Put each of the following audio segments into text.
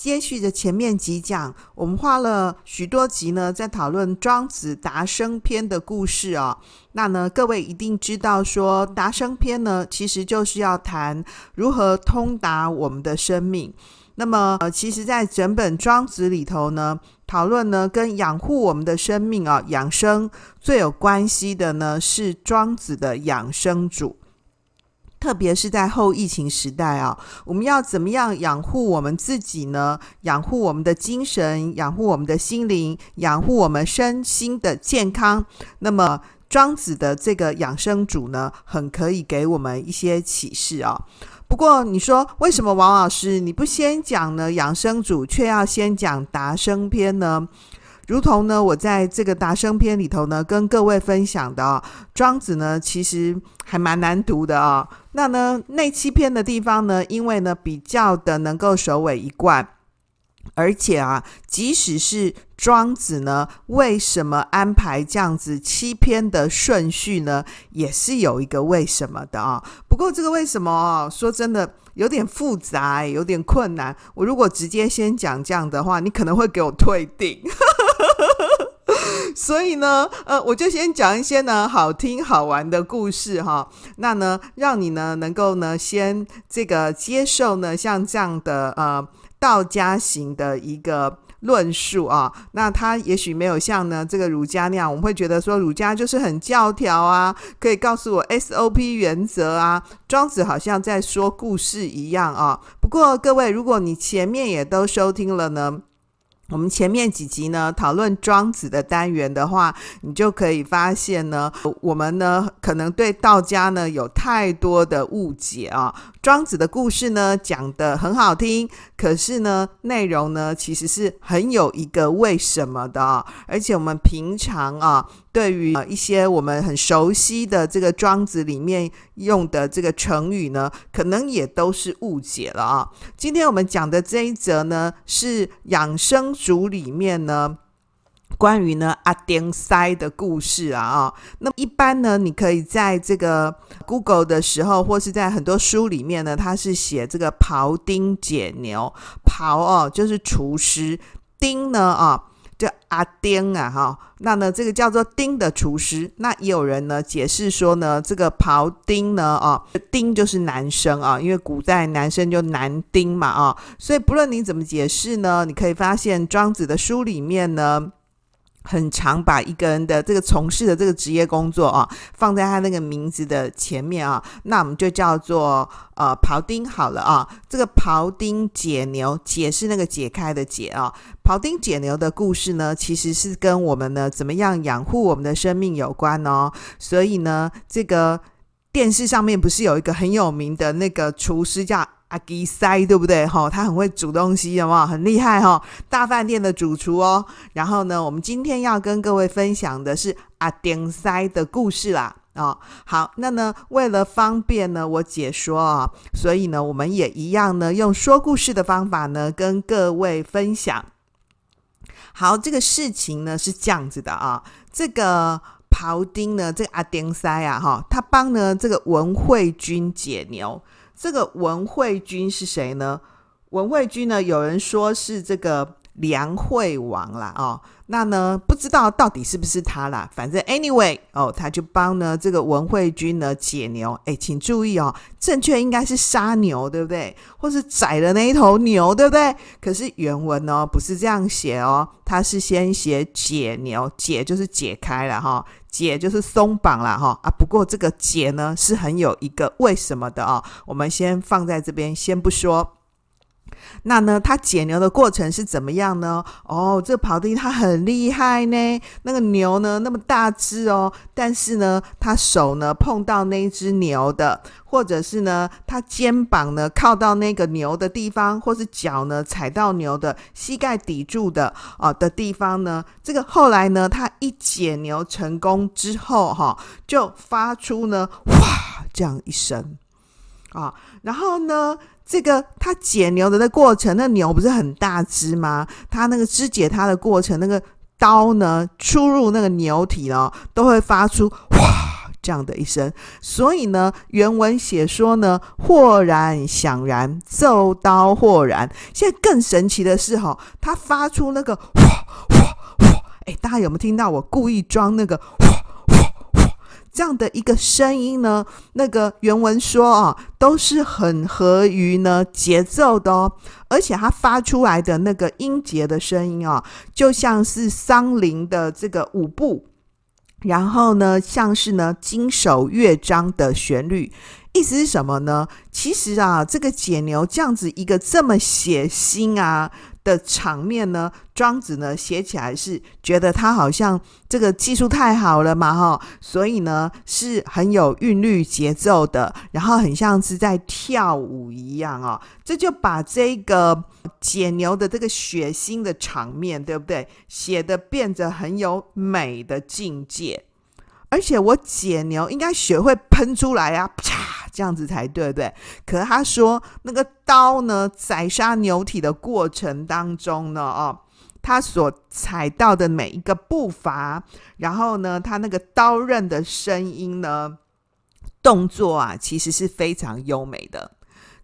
接续着前面几讲，我们花了许多集呢，在讨论庄子达生篇的故事哦。那呢，各位一定知道说，达生篇呢，其实就是要谈如何通达我们的生命。那么，呃，其实，在整本庄子里头呢，讨论呢，跟养护我们的生命啊，养生最有关系的呢，是庄子的养生主。特别是在后疫情时代啊，我们要怎么样养护我们自己呢？养护我们的精神，养护我们的心灵，养护我们身心的健康。那么庄子的这个养生主呢，很可以给我们一些启示啊。不过你说为什么王老师你不先讲呢？养生主却要先讲达生篇呢？如同呢，我在这个达生篇里头呢，跟各位分享的啊，庄子呢，其实还蛮难读的啊。那呢，那七篇的地方呢，因为呢比较的能够首尾一贯，而且啊，即使是庄子呢，为什么安排这样子七篇的顺序呢？也是有一个为什么的啊。不过这个为什么啊，说真的。有点复杂，有点困难。我如果直接先讲这样的话，你可能会给我退订。所以呢，呃，我就先讲一些呢好听好玩的故事哈。那呢，让你呢能够呢先这个接受呢像这样的呃道家型的一个。论述啊，那他也许没有像呢这个儒家那样，我们会觉得说儒家就是很教条啊，可以告诉我 SOP 原则啊。庄子好像在说故事一样啊。不过各位，如果你前面也都收听了呢，我们前面几集呢讨论庄子的单元的话，你就可以发现呢，我们呢可能对道家呢有太多的误解啊。庄子的故事呢讲得很好听，可是呢内容呢其实是很有一个为什么的啊，而且我们平常啊。对于一些我们很熟悉的这个庄子里面用的这个成语呢，可能也都是误解了啊。今天我们讲的这一则呢，是养生主里面呢关于呢阿丁塞的故事啊啊。那一般呢，你可以在这个 Google 的时候，或是在很多书里面呢，他是写这个庖丁解牛。庖哦，就是厨师；丁呢啊。叫阿丁啊，哈，那呢，这个叫做丁的厨师。那也有人呢解释说呢，这个庖丁呢，啊，丁就是男生啊，因为古代男生就男丁嘛，啊，所以不论你怎么解释呢，你可以发现庄子的书里面呢。很常把一个人的这个从事的这个职业工作啊，放在他那个名字的前面啊，那我们就叫做呃庖丁好了啊。这个庖丁解牛，解是那个解开的解啊。庖丁解牛的故事呢，其实是跟我们呢怎么样养护我们的生命有关哦。所以呢，这个电视上面不是有一个很有名的那个厨师叫？阿吉塞对不对？哈，他很会煮东西，有没有？很厉害哈，大饭店的主厨哦。然后呢，我们今天要跟各位分享的是阿丁塞的故事啦。哦，好，那呢，为了方便呢，我解说啊，所以呢，我们也一样呢，用说故事的方法呢，跟各位分享。好，这个事情呢是这样子的啊，这个庖丁呢，这个阿丁塞啊，哈，他帮呢这个文惠君解牛。这个文惠君是谁呢？文惠君呢？有人说是这个梁惠王啦，哦，那呢不知道到底是不是他啦。反正 anyway 哦，他就帮呢这个文惠君呢解牛。哎，请注意哦，正确应该是杀牛，对不对？或是宰了那一头牛，对不对？可是原文呢不是这样写哦，他是先写解牛，解就是解开了哈。解就是松绑了哈啊，不过这个解呢是很有一个为什么的啊，我们先放在这边先不说。那呢，他解牛的过程是怎么样呢？哦，这庖丁他很厉害呢。那个牛呢，那么大只哦，但是呢，他手呢碰到那只牛的，或者是呢，他肩膀呢靠到那个牛的地方，或是脚呢踩到牛的膝盖抵住的哦的地方呢，这个后来呢，他一解牛成功之后，哈，就发出呢哇这样一声。啊。然后呢，这个他解牛的那过程，那牛不是很大只吗？他那个肢解它的过程，那个刀呢出入那个牛体哦，都会发出哇这样的一声。所以呢，原文写说呢，豁然响然，奏刀豁然。现在更神奇的是哈、哦，它发出那个哇哇哇，哎，大家有没有听到？我故意装那个。这样的一个声音呢，那个原文说啊，都是很合于呢节奏的哦，而且它发出来的那个音节的声音啊，就像是桑林的这个舞步，然后呢，像是呢经手乐章的旋律。意思是什么呢？其实啊，这个解牛这样子一个这么血腥啊。的场面呢，庄子呢写起来是觉得他好像这个技术太好了嘛，哈，所以呢是很有韵律节奏的，然后很像是在跳舞一样哦，这就把这个解牛的这个血腥的场面，对不对？写得变得很有美的境界。而且我解牛应该学会喷出来啊，啪，这样子才对，不对？可是他说那个刀呢，宰杀牛体的过程当中呢，哦，他所踩到的每一个步伐，然后呢，他那个刀刃的声音呢，动作啊，其实是非常优美的。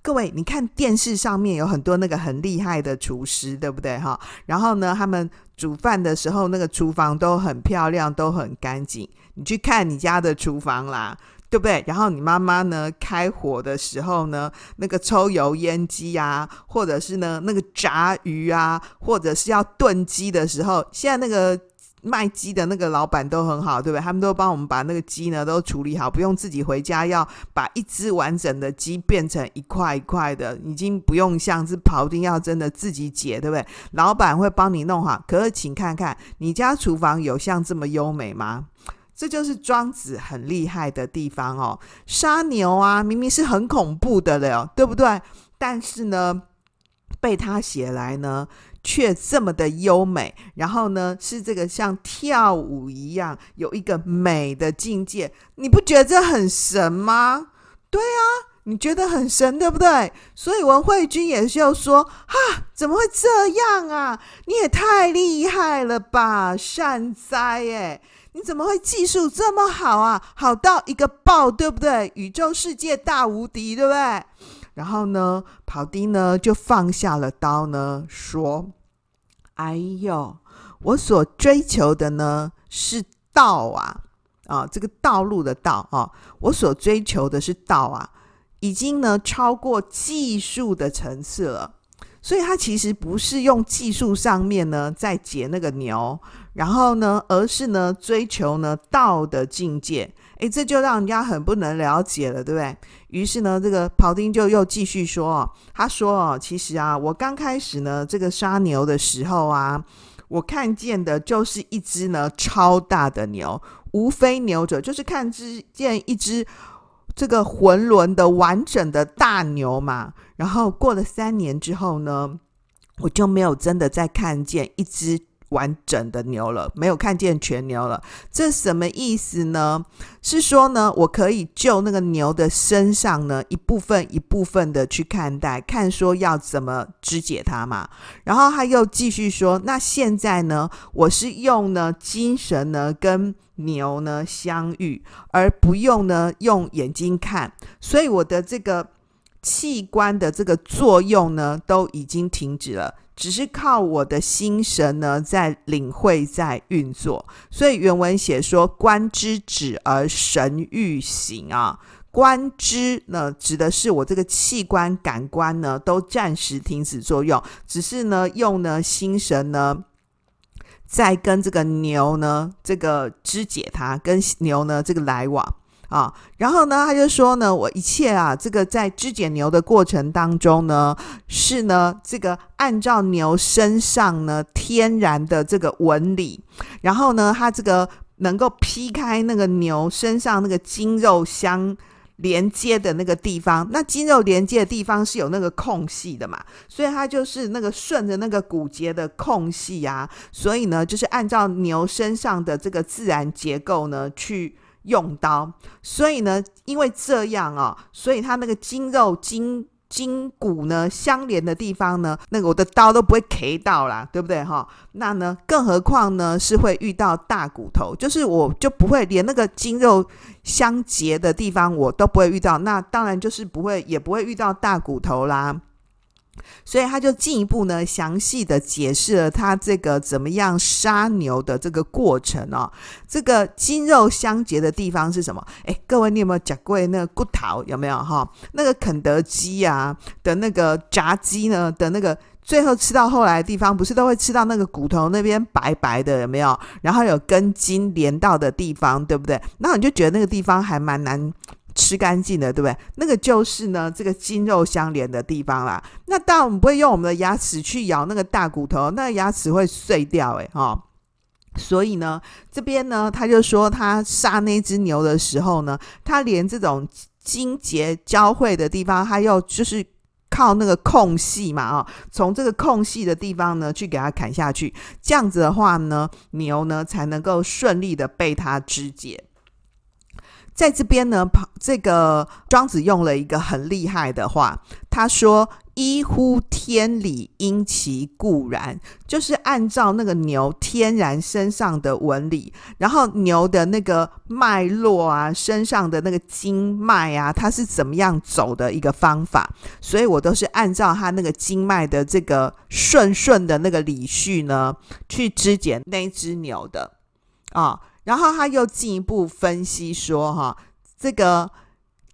各位，你看电视上面有很多那个很厉害的厨师，对不对哈？然后呢，他们煮饭的时候，那个厨房都很漂亮，都很干净。你去看你家的厨房啦，对不对？然后你妈妈呢，开火的时候呢，那个抽油烟机啊，或者是呢那个炸鱼啊，或者是要炖鸡的时候，现在那个。卖鸡的那个老板都很好，对不对？他们都帮我们把那个鸡呢都处理好，不用自己回家要把一只完整的鸡变成一块一块的，已经不用像是庖丁要真的自己解，对不对？老板会帮你弄好。可是，请看看你家厨房有像这么优美吗？这就是庄子很厉害的地方哦。杀牛啊，明明是很恐怖的了，对不对？但是呢，被他写来呢。却这么的优美，然后呢，是这个像跳舞一样，有一个美的境界，你不觉得这很神吗？对啊，你觉得很神，对不对？所以文慧君也就说：“哈，怎么会这样啊？你也太厉害了吧，善哉耶！你怎么会技术这么好啊？好到一个爆，对不对？宇宙世界大无敌，对不对？”然后呢，跑丁呢就放下了刀呢，说：“哎呦，我所追求的呢是道啊，啊，这个道路的道啊，我所追求的是道啊，已经呢超过技术的层次了。所以他其实不是用技术上面呢在解那个牛，然后呢，而是呢追求呢道的境界。”诶，这就让人家很不能了解了，对不对？于是呢，这个庖丁就又继续说哦，他说哦，其实啊，我刚开始呢，这个杀牛的时候啊，我看见的就是一只呢超大的牛，无非牛者，就是看之见一只这个浑伦的完整的大牛嘛。然后过了三年之后呢，我就没有真的再看见一只。完整的牛了，没有看见全牛了，这什么意思呢？是说呢，我可以就那个牛的身上呢，一部分一部分的去看待，看说要怎么肢解它嘛。然后他又继续说，那现在呢，我是用呢精神呢跟牛呢相遇，而不用呢用眼睛看，所以我的这个器官的这个作用呢都已经停止了。只是靠我的心神呢，在领会，在运作。所以原文写说：“观之止而神欲行啊，观之呢，指的是我这个器官感官呢，都暂时停止作用，只是呢，用呢心神呢，在跟这个牛呢，这个肢解它，跟牛呢这个来往。”啊，然后呢，他就说呢，我一切啊，这个在肢解牛的过程当中呢，是呢，这个按照牛身上呢天然的这个纹理，然后呢，他这个能够劈开那个牛身上那个筋肉相连接的那个地方，那筋肉连接的地方是有那个空隙的嘛，所以它就是那个顺着那个骨节的空隙啊，所以呢，就是按照牛身上的这个自然结构呢去。用刀，所以呢，因为这样哦，所以它那个筋肉筋筋骨呢相连的地方呢，那个我的刀都不会 K 到啦，对不对哈？那呢，更何况呢是会遇到大骨头，就是我就不会连那个筋肉相结的地方我都不会遇到，那当然就是不会也不会遇到大骨头啦。所以他就进一步呢，详细的解释了他这个怎么样杀牛的这个过程哦。这个筋肉相结的地方是什么？诶，各位你有没有讲过那个骨头？有没有哈？那个肯德基啊的那个炸鸡呢的那个最后吃到后来的地方，不是都会吃到那个骨头那边白白的有没有？然后有根筋连到的地方，对不对？那你就觉得那个地方还蛮难。吃干净的，对不对？那个就是呢，这个筋肉相连的地方啦。那当然我们不会用我们的牙齿去咬那个大骨头，那个牙齿会碎掉，诶。哈。所以呢，这边呢，他就说他杀那只牛的时候呢，他连这种筋节交汇的地方，他又就是靠那个空隙嘛，啊，从这个空隙的地方呢，去给它砍下去。这样子的话呢，牛呢才能够顺利的被他肢解。在这边呢，这个庄子用了一个很厉害的话，他说：“依乎天理，因其固然。”就是按照那个牛天然身上的纹理，然后牛的那个脉络啊，身上的那个经脉啊，它是怎么样走的一个方法，所以我都是按照它那个经脉的这个顺顺的那个理序呢，去肢解那只牛的啊。然后他又进一步分析说：“哈，这个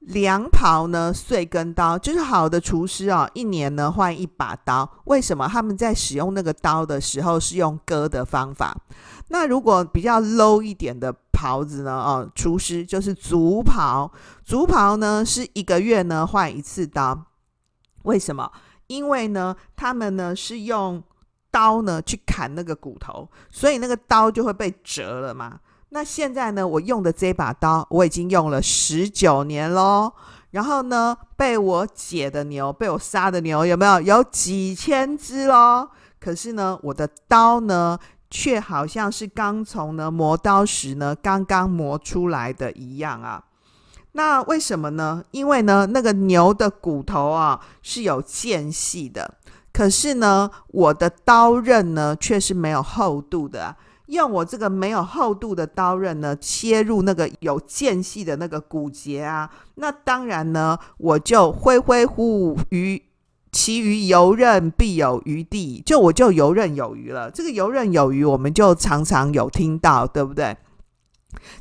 凉袍呢，碎跟刀，就是好的厨师啊，一年呢换一把刀。为什么他们在使用那个刀的时候是用割的方法？那如果比较 low 一点的袍子呢？哦，厨师就是竹袍，竹袍呢是一个月呢换一次刀。为什么？因为呢，他们呢是用刀呢去砍那个骨头，所以那个刀就会被折了嘛。”那现在呢，我用的这把刀我已经用了十九年喽。然后呢，被我解的牛，被我杀的牛有没有？有几千只喽。可是呢，我的刀呢，却好像是刚从呢磨刀石呢刚刚磨出来的一样啊。那为什么呢？因为呢，那个牛的骨头啊是有间隙的，可是呢，我的刀刃呢却是没有厚度的。用我这个没有厚度的刀刃呢，切入那个有间隙的那个骨节啊，那当然呢，我就挥挥乎于其余游刃必有余地，就我就游刃有余了。这个游刃有余，我们就常常有听到，对不对？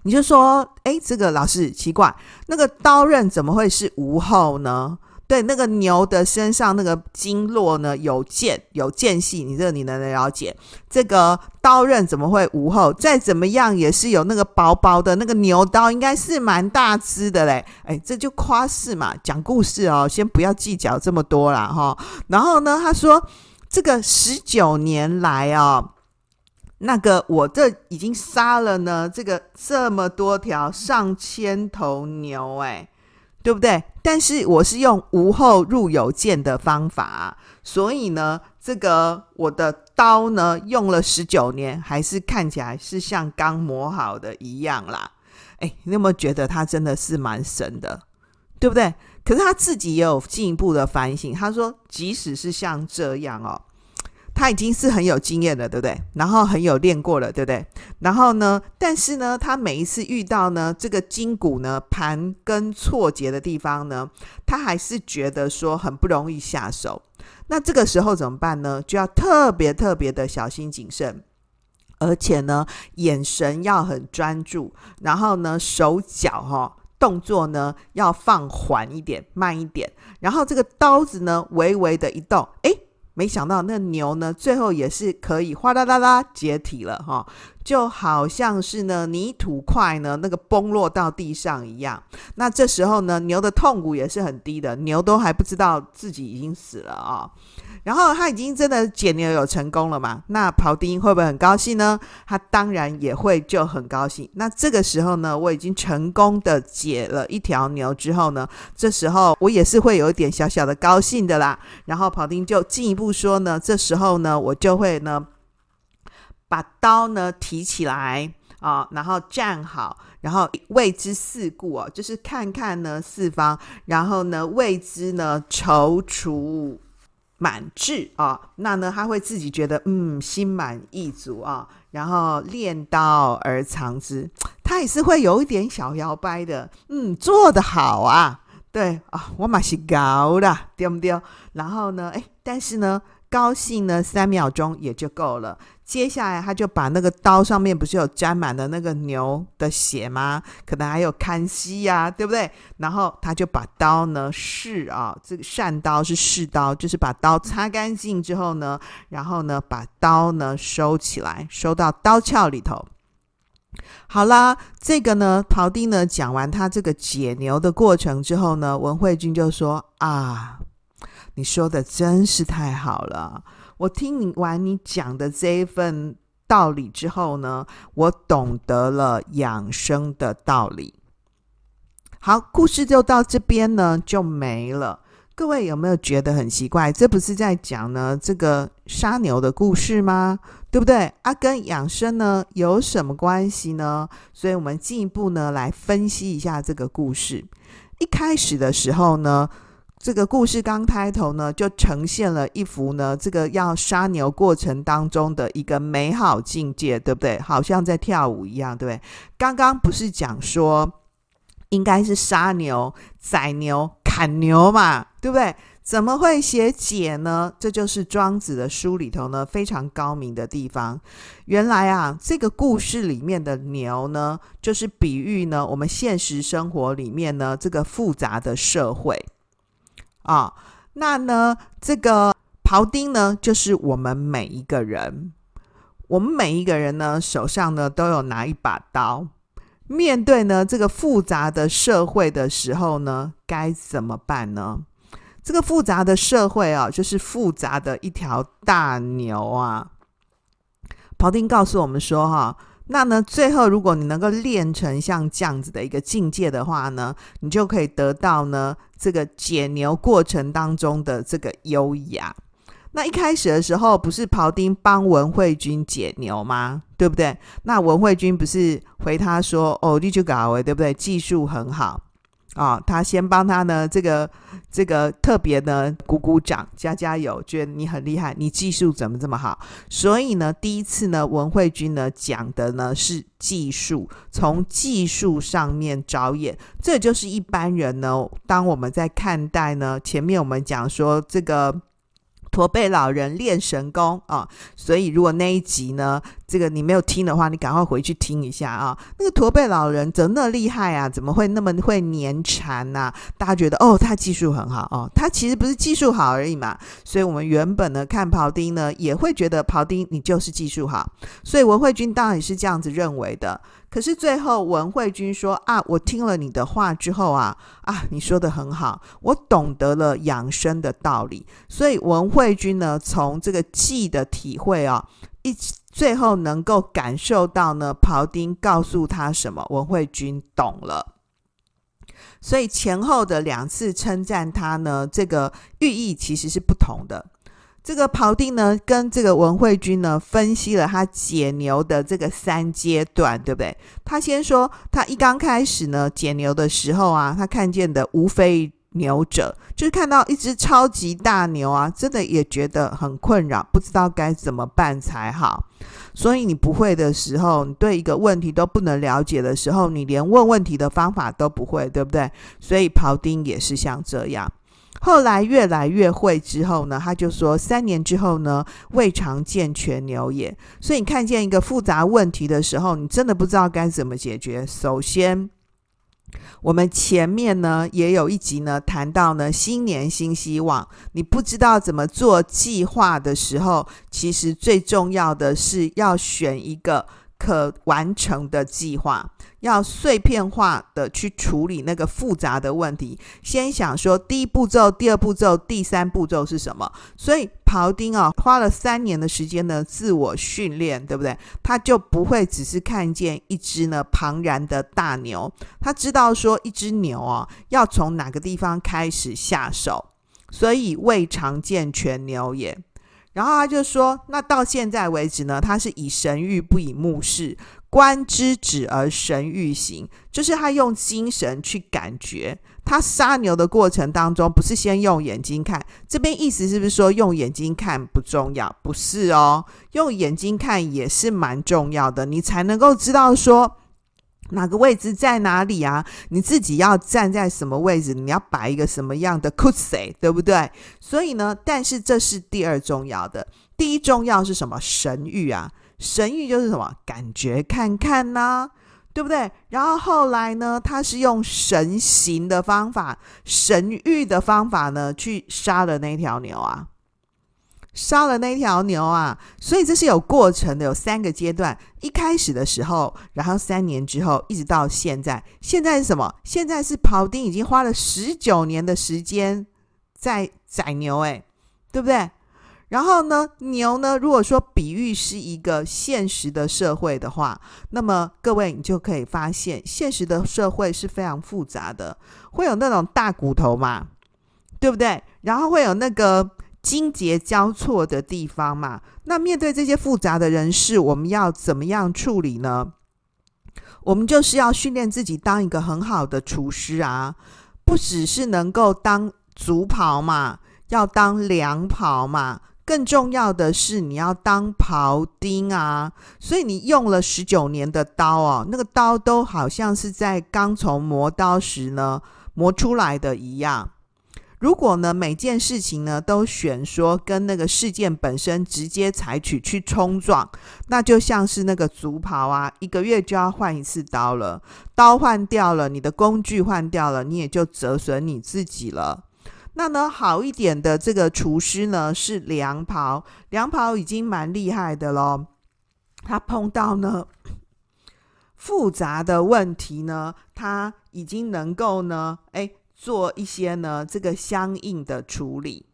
你就说，哎，这个老师奇怪，那个刀刃怎么会是无厚呢？对，那个牛的身上那个经络呢，有间有间隙，你这你能了解？这个刀刃怎么会无厚？再怎么样也是有那个薄薄的那个牛刀，应该是蛮大只的嘞。哎，这就夸饰嘛，讲故事哦，先不要计较这么多啦哈。然后呢，他说这个十九年来啊、哦，那个我这已经杀了呢，这个这么多条上千头牛，哎。对不对？但是我是用无后入有间的方法，所以呢，这个我的刀呢用了十九年，还是看起来是像刚磨好的一样啦。哎，你有没有觉得他真的是蛮神的？对不对？可是他自己也有进一步的反省，他说，即使是像这样哦。他已经是很有经验了，对不对？然后很有练过了，对不对？然后呢，但是呢，他每一次遇到呢这个筋骨呢盘根错节的地方呢，他还是觉得说很不容易下手。那这个时候怎么办呢？就要特别特别的小心谨慎，而且呢，眼神要很专注，然后呢，手脚哈、动作呢要放缓一点，慢一点，然后这个刀子呢微微的一动，诶。没想到那牛呢，最后也是可以哗啦啦啦解体了哈，就好像是呢泥土块呢那个崩落到地上一样。那这时候呢，牛的痛苦也是很低的，牛都还不知道自己已经死了啊。然后他已经真的解牛有成功了嘛？那庖丁会不会很高兴呢？他当然也会就很高兴。那这个时候呢，我已经成功的解了一条牛之后呢，这时候我也是会有一点小小的高兴的啦。然后庖丁就进一步说呢，这时候呢，我就会呢把刀呢提起来啊，然后站好，然后未知四顾哦，就是看看呢四方，然后呢未知呢踌躇满志啊，那呢他会自己觉得嗯心满意足啊，然后练刀而藏之，他也是会有一点小摇摆的，嗯，做得好啊，对啊，我马是高啦，对不对？然后呢，哎，但是呢。高兴呢，三秒钟也就够了。接下来，他就把那个刀上面不是有沾满了那个牛的血吗？可能还有看息呀，对不对？然后他就把刀呢试啊，这个善刀是试刀，就是把刀擦干净之后呢，然后呢把刀呢收起来，收到刀鞘里头。好啦，这个呢，庖丁呢讲完他这个解牛的过程之后呢，文慧君就说啊。你说的真是太好了！我听你完你讲的这一份道理之后呢，我懂得了养生的道理。好，故事就到这边呢就没了。各位有没有觉得很奇怪？这不是在讲呢这个杀牛的故事吗？对不对？啊，跟养生呢有什么关系呢？所以我们进一步呢来分析一下这个故事。一开始的时候呢。这个故事刚开头呢，就呈现了一幅呢，这个要杀牛过程当中的一个美好境界，对不对？好像在跳舞一样，对不对？刚刚不是讲说应该是杀牛、宰牛、砍牛嘛，对不对？怎么会写解呢？这就是庄子的书里头呢非常高明的地方。原来啊，这个故事里面的牛呢，就是比喻呢我们现实生活里面呢这个复杂的社会。啊、那呢，这个庖丁呢，就是我们每一个人，我们每一个人呢，手上呢都有拿一把刀。面对呢这个复杂的社会的时候呢，该怎么办呢？这个复杂的社会啊，就是复杂的一条大牛啊。庖丁告诉我们说，哈。那呢，最后如果你能够练成像这样子的一个境界的话呢，你就可以得到呢这个解牛过程当中的这个优雅。那一开始的时候，不是庖丁帮文慧君解牛吗？对不对？那文慧君不是回他说：“哦，你就搞哎，对不对？技术很好。”啊、他先帮他呢，这个这个特别呢鼓鼓掌，加加油，觉得你很厉害，你技术怎么这么好？所以呢，第一次呢，文慧君呢讲的呢是技术，从技术上面着眼，这就是一般人呢，当我们在看待呢，前面我们讲说这个。驼背老人练神功啊，所以如果那一集呢，这个你没有听的话，你赶快回去听一下啊。那个驼背老人真的厉害啊，怎么会那么会粘缠呢、大家觉得哦，他技术很好哦，他其实不是技术好而已嘛。所以我们原本呢看庖丁呢，也会觉得庖丁你就是技术好，所以文慧君当然也是这样子认为的。可是最后文慧君说啊，我听了你的话之后啊啊，你说的很好，我懂得了养生的道理。所以文慧君呢，从这个技的体会啊，一最后能够感受到呢，庖丁告诉他什么，文慧君懂了。所以前后的两次称赞他呢，这个寓意其实是不同的。这个庖丁呢，跟这个文慧君呢，分析了他解牛的这个三阶段，对不对？他先说，他一刚开始呢，解牛的时候啊，他看见的无非牛者，就是看到一只超级大牛啊，真的也觉得很困扰，不知道该怎么办才好。所以你不会的时候，你对一个问题都不能了解的时候，你连问问题的方法都不会，对不对？所以庖丁也是像这样。后来越来越会之后呢，他就说三年之后呢，未尝见全牛也。所以你看见一个复杂问题的时候，你真的不知道该怎么解决。首先，我们前面呢也有一集呢谈到呢，新年新希望，你不知道怎么做计划的时候，其实最重要的是要选一个可完成的计划。要碎片化的去处理那个复杂的问题，先想说第一步骤、第二步骤、第三步骤是什么。所以庖丁啊，花了三年的时间呢，自我训练，对不对？他就不会只是看见一只呢庞然的大牛，他知道说一只牛啊，要从哪个地方开始下手。所以未尝见全牛也。然后他就说，那到现在为止呢，他是以神諭不以目视。观之止而神欲行，就是他用精神去感觉。他杀牛的过程当中，不是先用眼睛看。这边意思是不是说用眼睛看不重要？不是哦，用眼睛看也是蛮重要的，你才能够知道说哪个位置在哪里啊？你自己要站在什么位置？你要摆一个什么样的 cosy，对不对？所以呢，但是这是第二重要的，第一重要是什么？神諭啊，神諭就是什么？感觉看看呢、对不对？然后后来呢，他是用神行的方法、神諭的方法呢，去杀了那条牛啊，杀了那条牛啊。所以这是有过程的，有三个阶段。一开始的时候，然后三年之后，一直到现在。现在是什么？现在是庖丁已经花了十九年的时间在宰牛，诶，对不对？然后呢，牛呢？如果说比喻是一个现实的社会的话，那么各位你就可以发现，现实的社会是非常复杂的，会有那种大骨头嘛，对不对？然后会有那个筋节交错的地方嘛。那面对这些复杂的人事，我们要怎么样处理呢？我们就是要训练自己当一个很好的厨师啊，不只是能够当足袍嘛，要当良袍嘛。更重要的是，你要当庖丁啊，所以你用了十九年的刀哦，那个刀都好像是在刚从磨刀时呢磨出来的一样。如果呢每件事情呢都选说跟那个事件本身直接采取去冲撞，那就像是那个足袍啊，一个月就要换一次刀了，刀换掉了，你的工具换掉了，你也就折损你自己了。那呢，好一点的这个厨师呢是良庖，良庖已经蛮厉害的咯。他碰到呢 复杂的问题呢，他已经能够呢，哎，做一些呢这个相应的处理。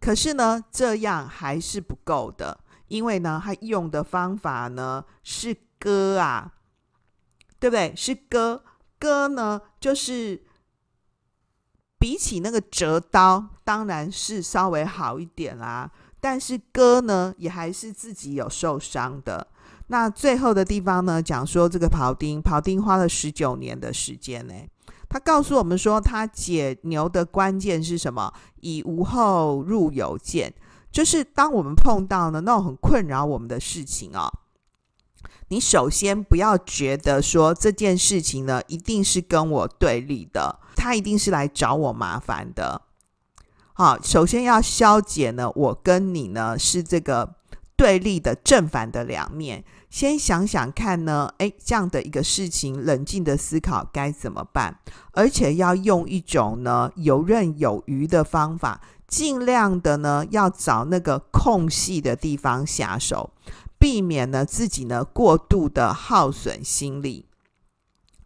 可是呢，这样还是不够的，因为呢，他用的方法呢是割啊，对不对？是割，割呢就是。比起那个折刀，当然是稍微好一点啦。但是割呢，也还是自己有受伤的。那最后的地方呢，讲说这个庖丁，庖丁花了十九年的时间呢。他告诉我们说，他解牛的关键是什么？以无后入有见，就是当我们碰到呢那种很困扰我们的事情、哦，你首先不要觉得说这件事情呢一定是跟我对立的。他一定是来找我麻烦的。好，首先要消解呢，我跟你呢是这个对立的正反的两面。先想想看呢，诶，这样的一个事情，冷静的思考该怎么办，而且要用一种呢游刃有余的方法，尽量的呢要找那个空隙的地方下手，避免呢自己呢过度的耗损心力。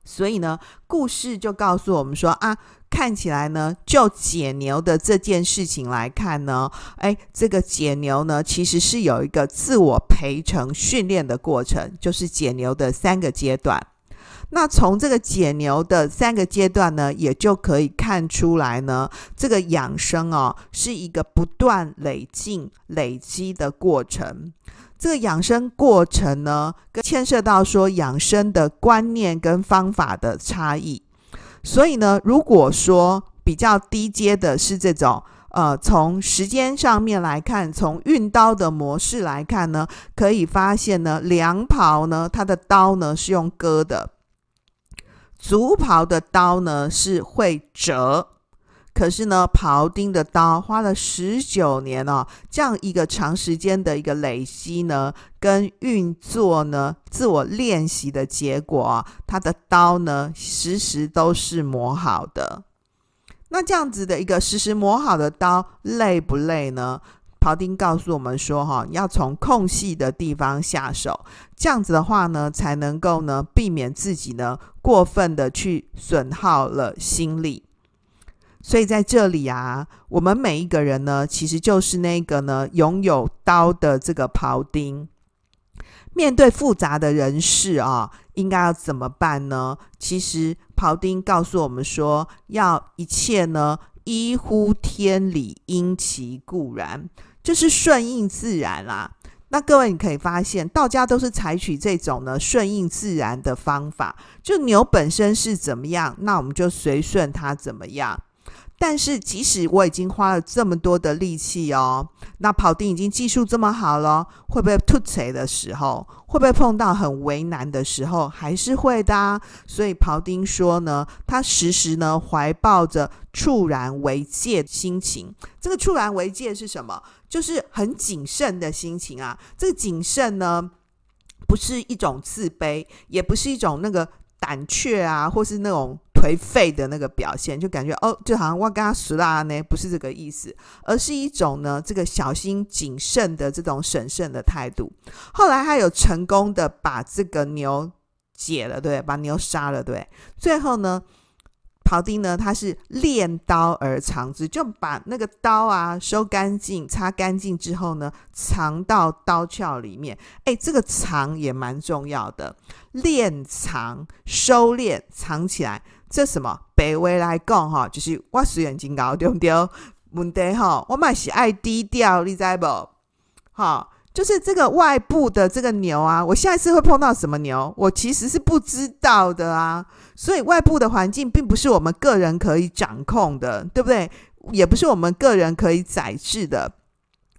所以呢，故事就告诉我们说啊，看起来呢，就解牛的这件事情来看呢，诶，这个解牛呢，其实是有一个自我培成训练的过程，就是解牛的三个阶段。那从这个解牛的三个阶段呢，也就可以看出来呢，这个养生哦，是一个不断累进、累积的过程。这个养生过程呢，跟牵涉到说养生的观念跟方法的差异。所以呢，如果说比较低阶的是这种，呃，从时间上面来看，从运刀的模式来看呢，可以发现呢，凉庖呢，它的刀呢是用割的，足庖的刀呢是会折。可是呢，庖丁的刀花了十九年哦，这样一个长时间的一个累积呢，跟运作呢，自我练习的结果啊，他的刀呢，时时都是磨好的。那这样子的一个时时磨好的刀，累不累呢？庖丁告诉我们说，哈，要从空隙的地方下手，这样子的话呢，才能够呢，避免自己呢，过分的去损耗了心力。所以在这里啊，我们每一个人呢，其实就是那个呢，拥有刀的这个庖丁。面对复杂的人事啊，应该要怎么办呢？其实庖丁告诉我们说，要一切呢，依乎天理，因其固然，就是顺应自然啦。那各位你可以发现，道家都是采取这种呢顺应自然的方法，就牛本身是怎么样，那我们就随顺它怎么样。但是，即使我已经花了这么多的力气哦，那庖丁已经技术这么好了，会不会突锤的时候，会不会碰到很为难的时候，还是会的啊。所以庖丁说呢，他时时呢怀抱着猝然为戒心情。这个猝然为戒是什么？就是很谨慎的心情啊。这个谨慎呢，不是一种自卑，也不是一种那个胆怯啊，或是那种。颓废的那个表现，就感觉哦，就好像我跟他熟啦呢，不是这个意思，而是一种呢，这个小心谨慎的这种审慎的态度。后来他有成功的把这个牛解了，对，把牛杀了，对。最后呢，庖丁呢，他是练刀而藏之，就把那个刀啊收干净、擦干净之后呢，藏到刀鞘里面。哎，这个藏也蛮重要的，练藏、收敛、藏起来。这什么？北威来讲哈，就是我虽然真高，对不对？问题哈，我嘛是爱低调，你知不？哈，就是这个外部的这个牛啊，我下一次会碰到什么牛，我其实是不知道的啊。所以外部的环境并不是我们个人可以掌控的，对不对？也不是我们个人可以宰制的。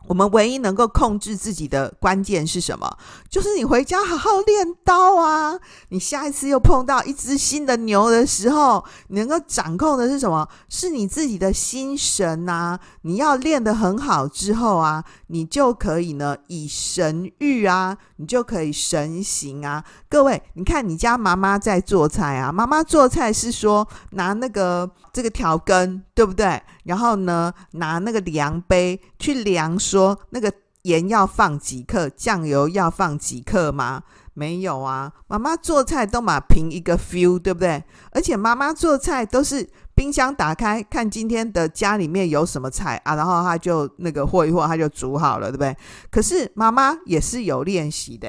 我们唯一能够控制自己的关键是什么？就是你回家好好练刀啊！你下一次又碰到一只新的牛的时候，你能够掌控的是什么？是你自己的心神啊！你要练得很好之后啊，你就可以呢以神諭啊，你就可以神行啊！各位，你看你家妈妈在做菜啊，妈妈做菜是说拿那个这个调羹，对不对？然后呢，拿那个量杯去量，说那个盐要放几克，酱油要放几克吗？没有啊，妈妈做菜都嘛凭一个 feel，对不对？而且妈妈做菜都是冰箱打开看今天的家里面有什么菜啊，然后她就那个和一和，她就煮好了，对不对？可是妈妈也是有练习的，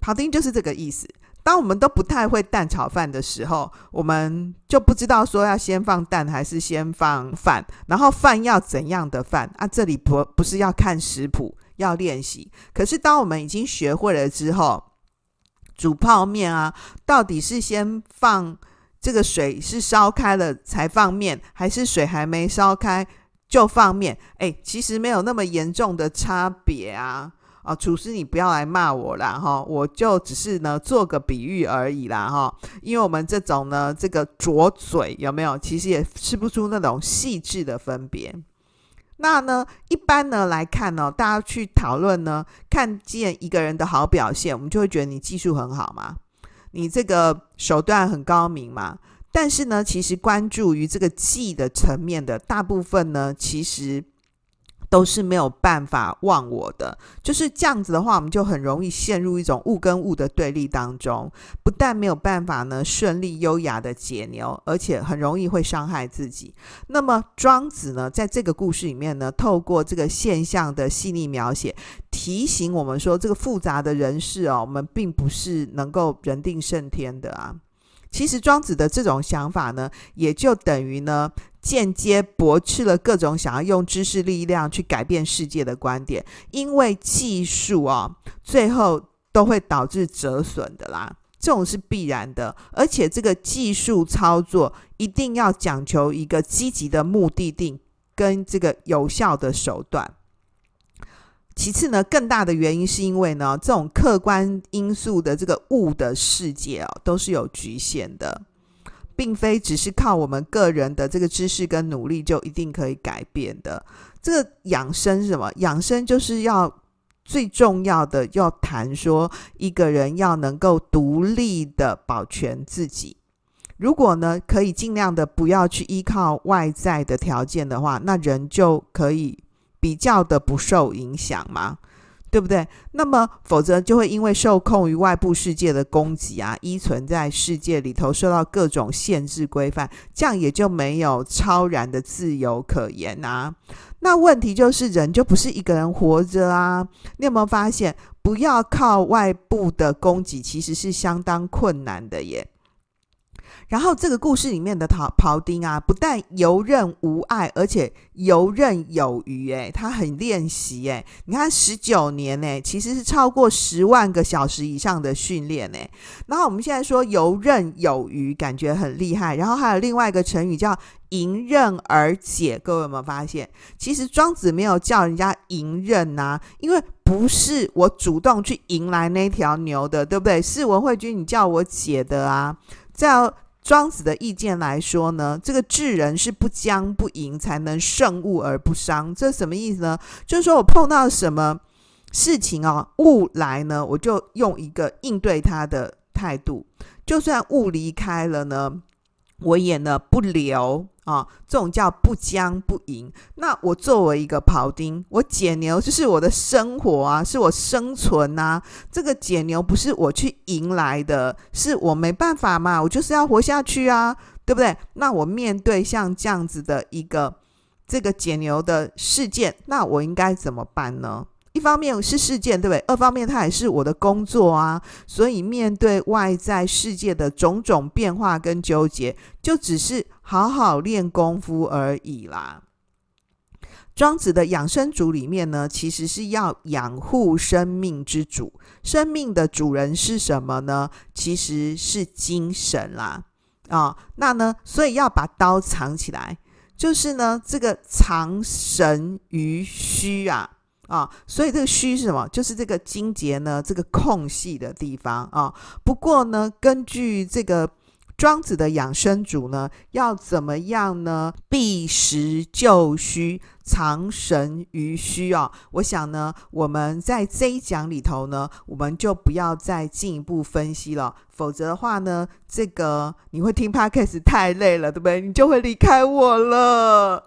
庖丁就是这个意思。当我们都不太会蛋炒饭的时候，我们就不知道说要先放蛋还是先放饭，然后饭要怎样的饭啊？这里不不是要看食谱，要练习。可是当我们已经学会了之后，煮泡面啊，到底是先放这个水是烧开了才放面，还是水还没烧开就放面？诶，其实没有那么严重的差别啊。啊，厨师，你不要来骂我啦哈！我就只是呢做个比喻而已啦哈。因为我们这种呢，这个拙嘴有没有？其实也吃不出那种细致的分别。那呢，一般呢来看呢，大家去讨论呢，看见一个人的好表现，我们就会觉得你技术很好嘛，你这个手段很高明嘛。但是呢，其实关注于这个技的层面的大部分呢，其实。都是没有办法忘我的，就是这样子的话，我们就很容易陷入一种物跟物的对立当中，不但没有办法呢顺利优雅的解牛，而且很容易会伤害自己。那么庄子呢，在这个故事里面呢，透过这个现象的细腻描写，提醒我们说，这个复杂的人事哦，我们并不是能够人定胜天的啊。其实庄子的这种想法呢，也就等于呢。间接驳斥了各种想要用知识力量去改变世界的观点，因为技术啊，最后都会导致折损的啦，这种是必然的。而且这个技术操作一定要讲求一个积极的目的地跟这个有效的手段。其次呢，更大的原因是因为呢，这种客观因素的这个物的世界啊，都是有局限的。并非只是靠我们个人的这个知识跟努力就一定可以改变的。这个养生是什么？养生就是要最重要的，要谈说一个人要能够独立的保全自己。如果呢，可以尽量的不要去依靠外在的条件的话，那人就可以比较的不受影响嘛。对不对？那么，否则就会因为受控于外部世界的供给啊，依存在世界里头，受到各种限制规范，这样也就没有超然的自由可言啊。那问题就是，人就不是一个人活着啊。你有没有发现，不要靠外部的供给，其实是相当困难的耶。然后这个故事里面的庖庖丁啊，不但游刃无碍，而且游刃有余。诶，他很练习。诶，你看十九年，诶，其实是超过十万个小时以上的训练。诶，然后我们现在说游刃有余，感觉很厉害。然后还有另外一个成语叫迎刃而解。各位有没有发现？其实庄子没有叫人家迎刃呐，因为不是我主动去迎来那条牛的，对不对？是文慧君你叫我解的啊，照。庄子的意见来说呢，这个智人是不将不迎，才能胜物而不伤。这什么意思呢？就是说我碰到什么事情哦，物来呢，我就用一个应对他的态度，就算物离开了呢，我演的不留。啊、这种叫不将不赢。那我作为一个庖丁，我解牛就是我的生活啊，是我生存啊。这个解牛不是我去迎来的，是我没办法嘛，我就是要活下去啊，对不对？那我面对像这样子的一个这个解牛的事件，那我应该怎么办呢？一方面是事件，对不对？二方面它也是我的工作啊。所以面对外在世界的种种变化跟纠结，就只是。好好练功夫而已啦。庄子的养生主里面呢，其实是要养护生命之主。生命的主人是什么呢？其实是精神啦。啊、哦，那呢，所以要把刀藏起来，就是呢，这个藏神于虚啊。啊、所以这个虚是什么？就是这个经结呢，这个空隙的地方啊、不过呢，根据这个。庄子的养生主呢，要怎么样呢？避实就虚，藏神于虚啊！我想呢，我们在这一讲里头呢，我们就不要再进一步分析了，否则的话呢，这个你会听 Podcast 太累了，对不对？你就会离开我了。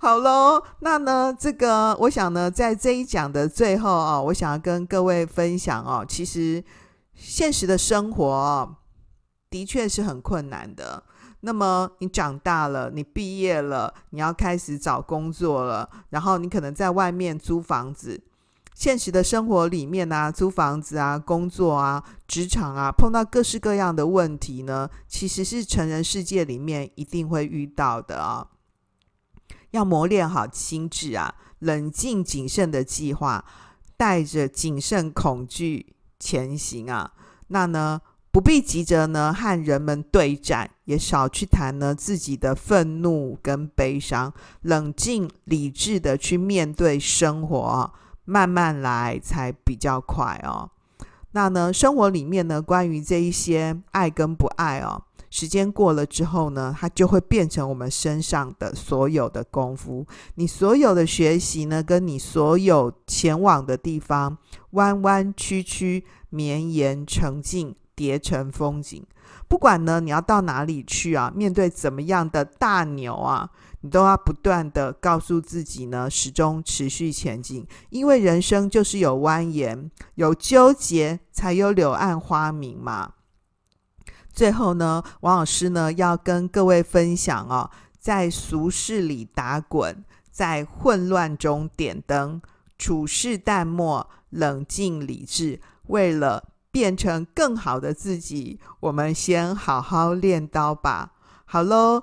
好喽，那呢，这个我想呢，在这一讲的最后啊，我想要跟各位分享哦，其实现实的生活。的确是很困难的。那么你长大了，你毕业了，你要开始找工作了，然后你可能在外面租房子。现实的生活里面啊，租房子啊，工作啊，职场啊，碰到各式各样的问题呢，其实是成人世界里面一定会遇到的啊。要磨练好心智啊，冷静谨慎的计划，带着谨慎恐惧前行啊。那呢？不必急着呢和人们对战，也少去谈呢自己的愤怒跟悲伤，冷静理智的去面对生活，慢慢来才比较快哦。那呢，生活里面呢，关于这一些爱跟不爱哦，时间过了之后呢，它就会变成我们身上的所有的功夫。你所有的学习呢，跟你所有前往的地方，弯弯曲曲，绵延成境。叠成风景，不管呢，你要到哪里去啊？面对怎么样的大牛啊，你都要不断的告诉自己呢，始终持续前进。因为人生就是有蜿蜒、有纠结，才有柳暗花明嘛。最后呢，王老师呢要跟各位分享哦，在俗世里打滚，在混乱中点灯，处事淡漠，冷静理智，为了。变成更好的自己，我们先好好练刀吧。好喽，